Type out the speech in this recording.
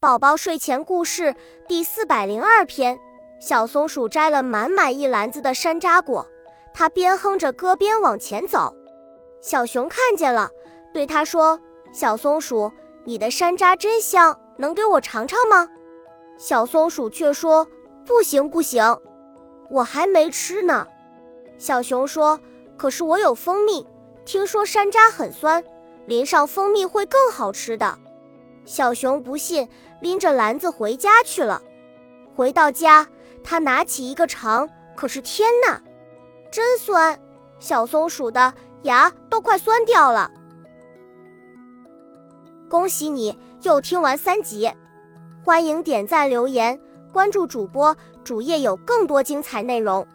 宝宝睡前故事第四百零二篇：小松鼠摘了满满一篮子的山楂果，它边哼着歌边往前走。小熊看见了，对它说：“小松鼠，你的山楂真香，能给我尝尝吗？”小松鼠却说：“不行，不行，我还没吃呢。”小熊说：“可是我有蜂蜜，听说山楂很酸，淋上蜂蜜会更好吃的。”小熊不信，拎着篮子回家去了。回到家，他拿起一个尝，可是天哪，真酸！小松鼠的牙都快酸掉了。恭喜你又听完三集，欢迎点赞、留言、关注主播，主页有更多精彩内容。